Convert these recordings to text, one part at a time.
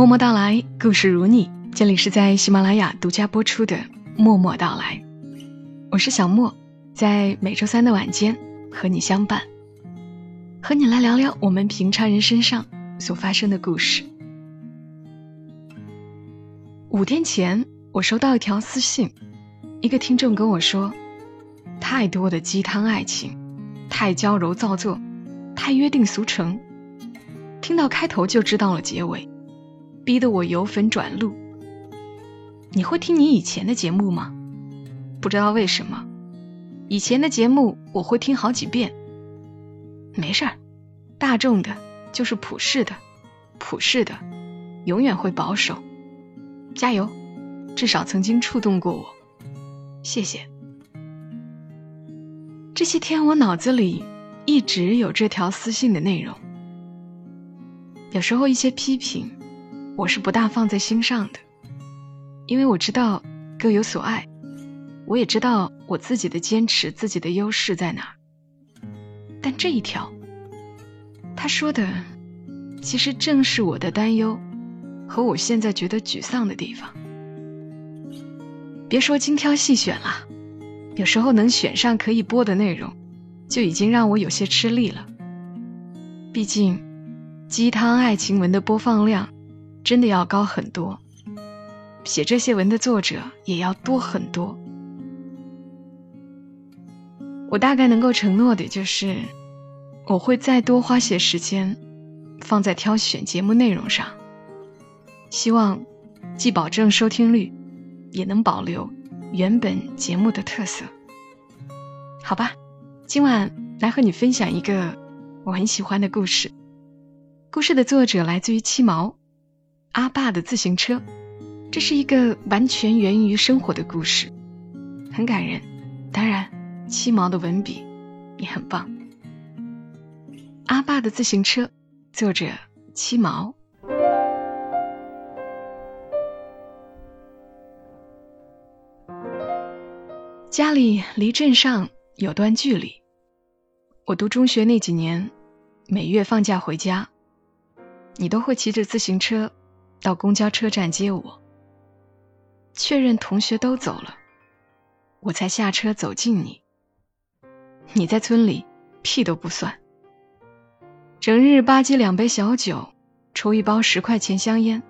默默到来，故事如你。这里是在喜马拉雅独家播出的《默默到来》，我是小莫，在每周三的晚间和你相伴，和你来聊聊我们平常人身上所发生的故事。五天前，我收到一条私信，一个听众跟我说：“太多的鸡汤爱情，太娇柔造作，太约定俗成。”听到开头就知道了结尾。逼得我由粉转路。你会听你以前的节目吗？不知道为什么，以前的节目我会听好几遍。没事儿，大众的就是普世的，普世的永远会保守。加油，至少曾经触动过我。谢谢。这些天我脑子里一直有这条私信的内容。有时候一些批评。我是不大放在心上的，因为我知道各有所爱，我也知道我自己的坚持、自己的优势在哪。但这一条，他说的，其实正是我的担忧和我现在觉得沮丧的地方。别说精挑细选了，有时候能选上可以播的内容，就已经让我有些吃力了。毕竟，鸡汤爱情文的播放量。真的要高很多，写这些文的作者也要多很多。我大概能够承诺的就是，我会再多花些时间放在挑选节目内容上，希望既保证收听率，也能保留原本节目的特色。好吧，今晚来和你分享一个我很喜欢的故事。故事的作者来自于七毛。阿爸的自行车，这是一个完全源于生活的故事，很感人。当然，七毛的文笔也很棒。阿爸的自行车，作者七毛。家里离镇上有段距离，我读中学那几年，每月放假回家，你都会骑着自行车。到公交车站接我，确认同学都走了，我才下车走近你。你在村里屁都不算，整日吧唧两杯小酒，抽一包十块钱香烟，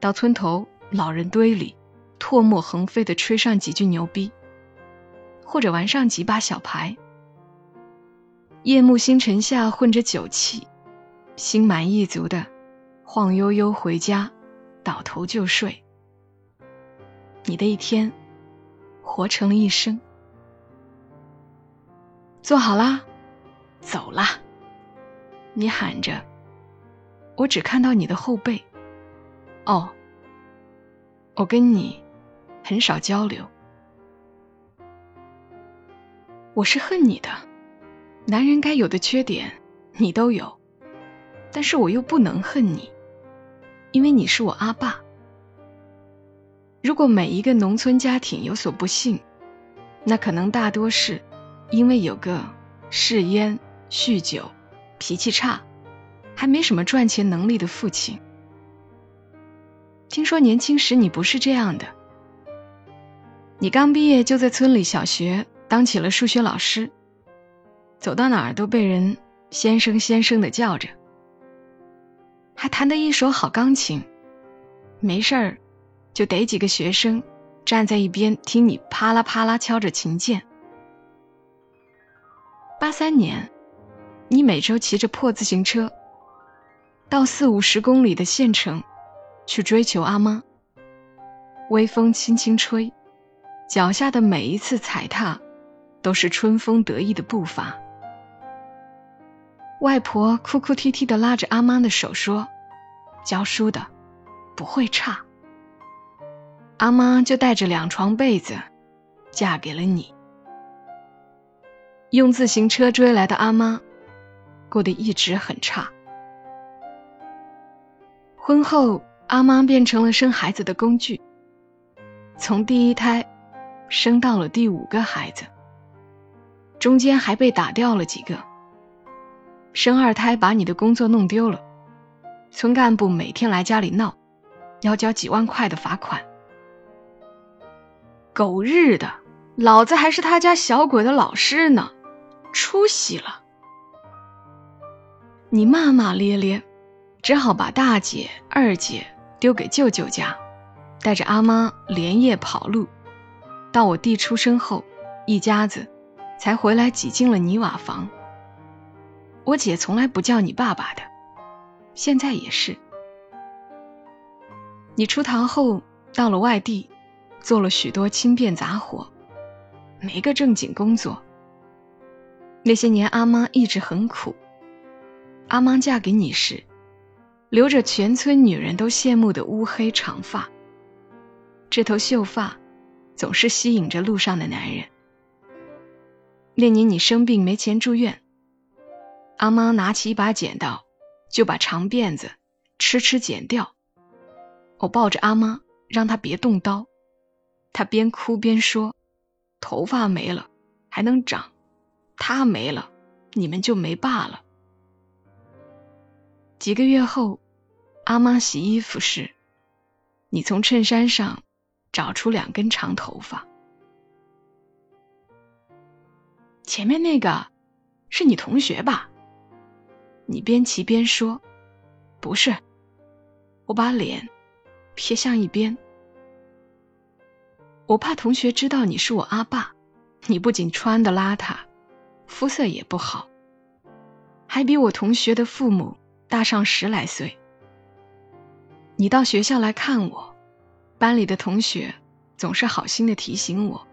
到村头老人堆里唾沫横飞的吹上几句牛逼，或者玩上几把小牌。夜幕星辰下混着酒气，心满意足的。晃悠悠回家，倒头就睡。你的一天，活成了一生。坐好啦，走啦。你喊着，我只看到你的后背。哦，我跟你很少交流。我是恨你的，男人该有的缺点你都有，但是我又不能恨你。因为你是我阿爸。如果每一个农村家庭有所不幸，那可能大多是因为有个嗜烟、酗酒、脾气差，还没什么赚钱能力的父亲。听说年轻时你不是这样的，你刚毕业就在村里小学当起了数学老师，走到哪儿都被人先生先生的叫着。还弹得一手好钢琴，没事儿就逮几个学生站在一边听你啪啦啪啦敲着琴键。八三年，你每周骑着破自行车到四五十公里的县城去追求阿妈，微风轻轻吹，脚下的每一次踩踏都是春风得意的步伐。外婆哭哭啼啼的拉着阿妈的手说：“教书的不会差。”阿妈就带着两床被子嫁给了你。用自行车追来的阿妈过得一直很差。婚后，阿妈变成了生孩子的工具，从第一胎生到了第五个孩子，中间还被打掉了几个。生二胎把你的工作弄丢了，村干部每天来家里闹，要交几万块的罚款。狗日的，老子还是他家小鬼的老师呢，出息了！你骂骂咧咧，只好把大姐、二姐丢给舅舅家，带着阿妈连夜跑路。到我弟出生后，一家子才回来挤进了泥瓦房。我姐从来不叫你爸爸的，现在也是。你出逃后到了外地，做了许多轻便杂活，没个正经工作。那些年，阿妈一直很苦。阿妈嫁给你时，留着全村女人都羡慕的乌黑长发，这头秀发总是吸引着路上的男人。那年你生病没钱住院，阿妈拿起一把剪刀，就把长辫子吃吃剪掉。我抱着阿妈，让她别动刀。她边哭边说：“头发没了还能长，她没了，你们就没爸了。”几个月后，阿妈洗衣服时，你从衬衫上找出两根长头发。前面那个是你同学吧？你边骑边说：“不是。”我把脸撇向一边，我怕同学知道你是我阿爸。你不仅穿的邋遢，肤色也不好，还比我同学的父母。大上十来岁，你到学校来看我，班里的同学总是好心的提醒我，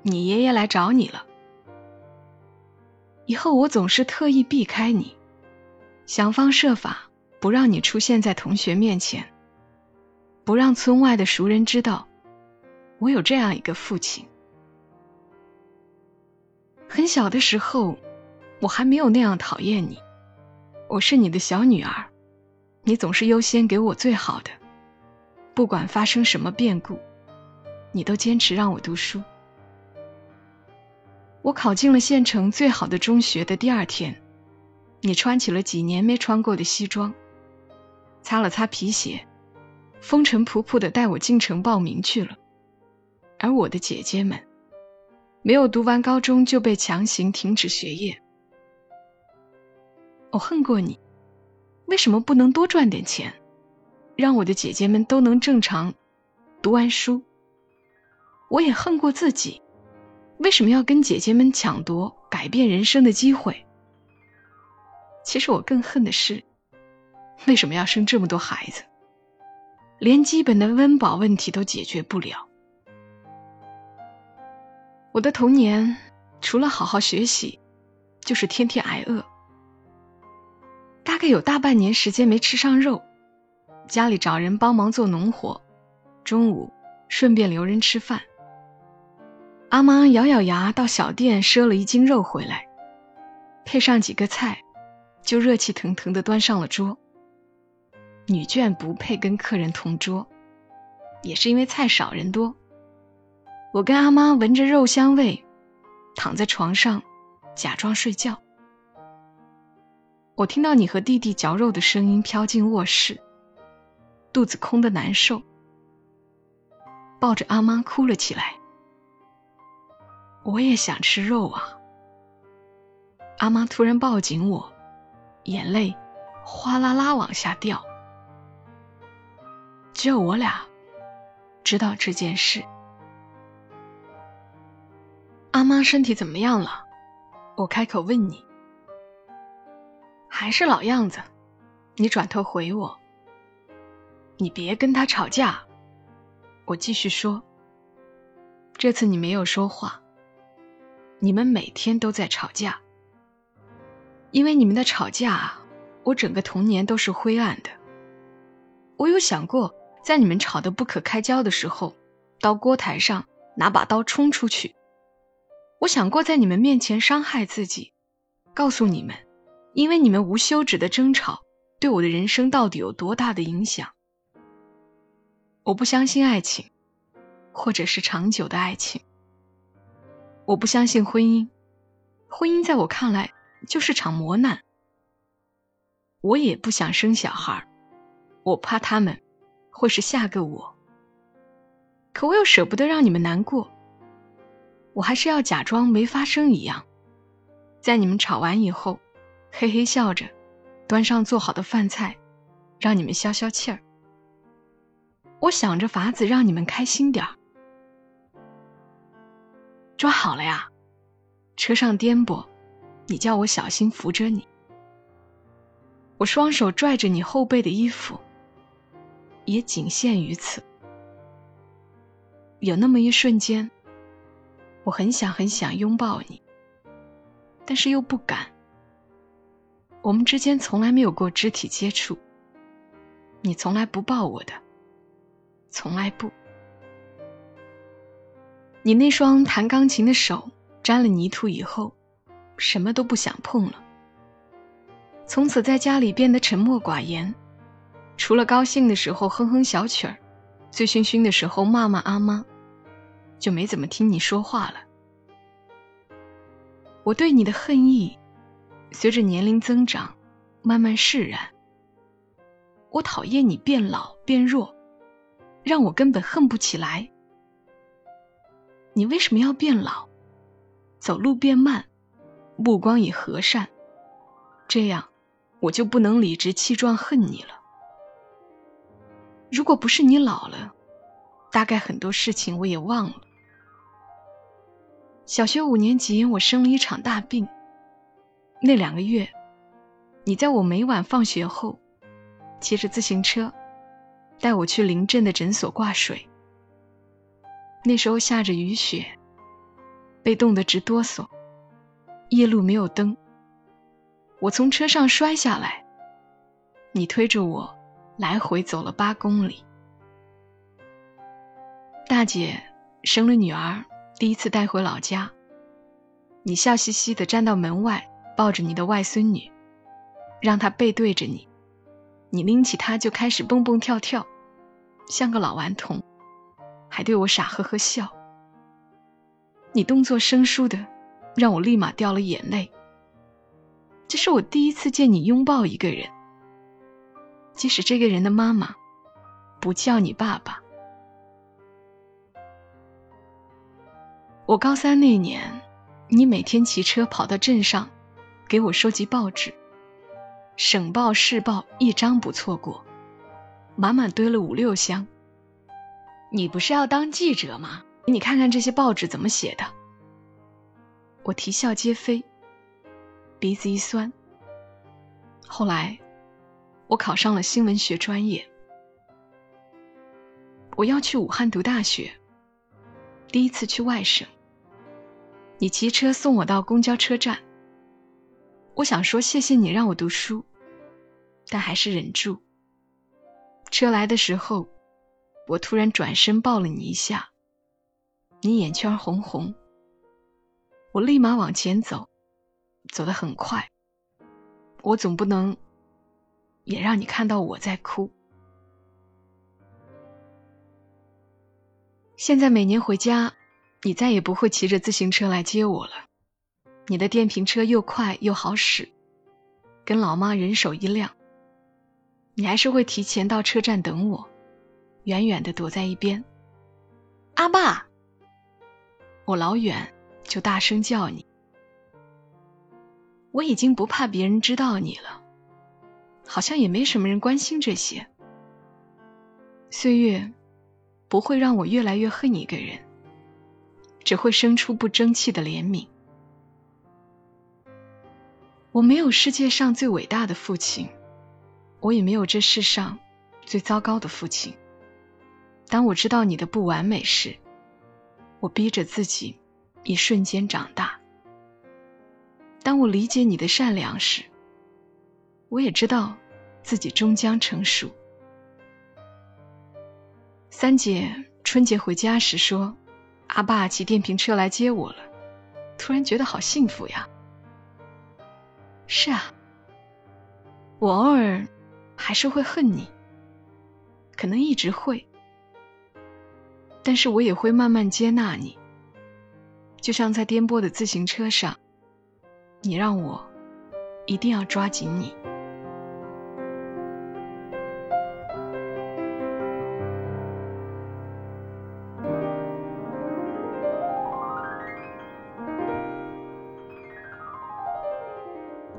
你爷爷来找你了。以后我总是特意避开你，想方设法不让你出现在同学面前，不让村外的熟人知道我有这样一个父亲。很小的时候，我还没有那样讨厌你。我是你的小女儿，你总是优先给我最好的，不管发生什么变故，你都坚持让我读书。我考进了县城最好的中学的第二天，你穿起了几年没穿过的西装，擦了擦皮鞋，风尘仆仆的带我进城报名去了。而我的姐姐们，没有读完高中就被强行停止学业。我恨过你，为什么不能多赚点钱，让我的姐姐们都能正常读完书？我也恨过自己，为什么要跟姐姐们抢夺改变人生的机会？其实我更恨的是，为什么要生这么多孩子，连基本的温饱问题都解决不了？我的童年除了好好学习，就是天天挨饿。大概有大半年时间没吃上肉，家里找人帮忙做农活，中午顺便留人吃饭。阿妈咬咬牙到小店赊了一斤肉回来，配上几个菜，就热气腾腾的端上了桌。女眷不配跟客人同桌，也是因为菜少人多。我跟阿妈闻着肉香味，躺在床上假装睡觉。我听到你和弟弟嚼肉的声音，飘进卧室，肚子空的难受，抱着阿妈哭了起来。我也想吃肉啊！阿妈突然抱紧我，眼泪哗啦啦往下掉。只有我俩知道这件事。阿妈身体怎么样了？我开口问你。还是老样子，你转头回我。你别跟他吵架。我继续说。这次你没有说话。你们每天都在吵架。因为你们的吵架，我整个童年都是灰暗的。我有想过，在你们吵得不可开交的时候，到锅台上拿把刀冲出去。我想过在你们面前伤害自己，告诉你们。因为你们无休止的争吵，对我的人生到底有多大的影响？我不相信爱情，或者是长久的爱情。我不相信婚姻，婚姻在我看来就是场磨难。我也不想生小孩，我怕他们会是下个我。可我又舍不得让你们难过，我还是要假装没发生一样，在你们吵完以后，嘿嘿笑着，端上做好的饭菜，让你们消消气儿。我想着法子让你们开心点儿。抓好了呀，车上颠簸，你叫我小心扶着你。我双手拽着你后背的衣服，也仅限于此。有那么一瞬间，我很想很想拥抱你，但是又不敢。我们之间从来没有过肢体接触，你从来不抱我的，从来不。你那双弹钢琴的手沾了泥土以后，什么都不想碰了。从此在家里变得沉默寡言，除了高兴的时候哼哼小曲儿，醉醺醺的时候骂骂阿妈，就没怎么听你说话了。我对你的恨意，随着年龄增长，慢慢释然。我讨厌你变老变弱，让我根本恨不起来。你为什么要变老？走路变慢，目光也和善，这样。我就不能理直气壮恨你了。如果不是你老了，大概很多事情我也忘了。小学五年级，我生了一场大病。那两个月，你在我每晚放学后，骑着自行车带我去邻镇的诊所挂水。那时候下着雨雪，被冻得直哆嗦，夜路没有灯。我从车上摔下来，你推着我来回走了八公里。大姐生了女儿，第一次带回老家，你笑嘻嘻的站到门外，抱着你的外孙女，让她背对着你，你拎起她就开始蹦蹦跳跳，像个老顽童，还对我傻呵呵笑。你动作生疏的，让我立马掉了眼泪。这是我第一次见你拥抱一个人，即使这个人的妈妈不叫你爸爸。我高三那年，你每天骑车跑到镇上，给我收集报纸，省报、市报一张不错过，满满堆了五六箱。你不是要当记者吗？你看看这些报纸怎么写的。我啼笑皆非。鼻子一酸。后来，我考上了新闻学专业。我要去武汉读大学，第一次去外省。你骑车送我到公交车站。我想说谢谢你让我读书，但还是忍住。车来的时候，我突然转身抱了你一下，你眼圈红红。我立马往前走。走得很快，我总不能也让你看到我在哭。现在每年回家，你再也不会骑着自行车来接我了。你的电瓶车又快又好使，跟老妈人手一辆。你还是会提前到车站等我，远远的躲在一边。阿爸，我老远就大声叫你。我已经不怕别人知道你了，好像也没什么人关心这些。岁月不会让我越来越恨一个人，只会生出不争气的怜悯。我没有世界上最伟大的父亲，我也没有这世上最糟糕的父亲。当我知道你的不完美时，我逼着自己一瞬间长大。当我理解你的善良时，我也知道自己终将成熟。三姐春节回家时说：“阿爸骑电瓶车来接我了。”突然觉得好幸福呀。是啊，我偶尔还是会恨你，可能一直会，但是我也会慢慢接纳你，就像在颠簸的自行车上你让我一定要抓紧你。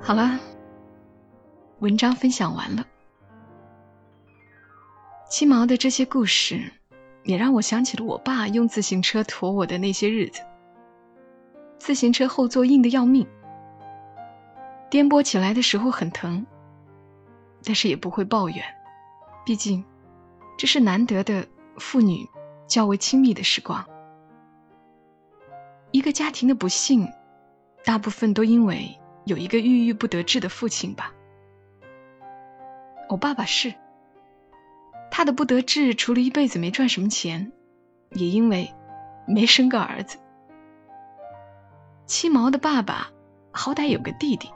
好了文章分享完了。七毛的这些故事也让我想起了我爸用自行车驮我的那些日子。自行车后座硬的要命，颠簸起来的时候很疼，但是也不会抱怨，毕竟这是难得的父女较为亲密的时光。一个家庭的不幸，大部分都因为。有一个郁郁不得志的父亲吧，我爸爸是他的不得志，除了一辈子没赚什么钱，也因为没生个儿子。七毛的爸爸好歹有个弟弟，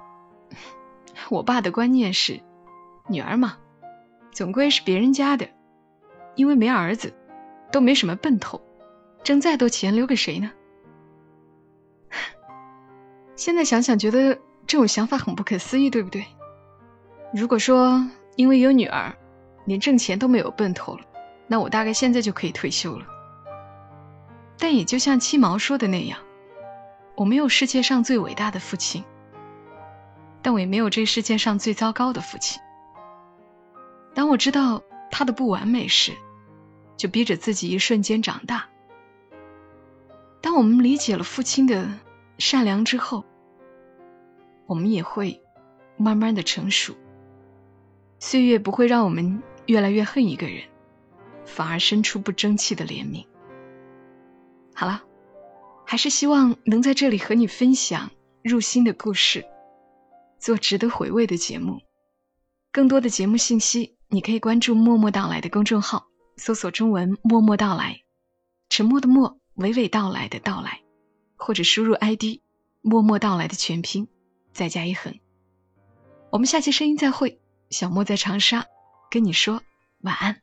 我爸的观念是女儿嘛，总归是别人家的，因为没儿子，都没什么奔头，挣再多钱留给谁呢？现在想想，觉得。这种想法很不可思议，对不对？如果说因为有女儿，连挣钱都没有奔头了，那我大概现在就可以退休了。但也就像七毛说的那样，我没有世界上最伟大的父亲，但我也没有这世界上最糟糕的父亲。当我知道他的不完美时，就逼着自己一瞬间长大。当我们理解了父亲的善良之后，我们也会慢慢的成熟，岁月不会让我们越来越恨一个人，反而生出不争气的怜悯。好了，还是希望能在这里和你分享入心的故事，做值得回味的节目。更多的节目信息，你可以关注“默默到来”的公众号，搜索中文“默默到来”，沉默的默，娓娓道来的到来，或者输入 ID“ 默默到来”的全拼。再加一横，我们下期声音再会。小莫在长沙，跟你说晚安。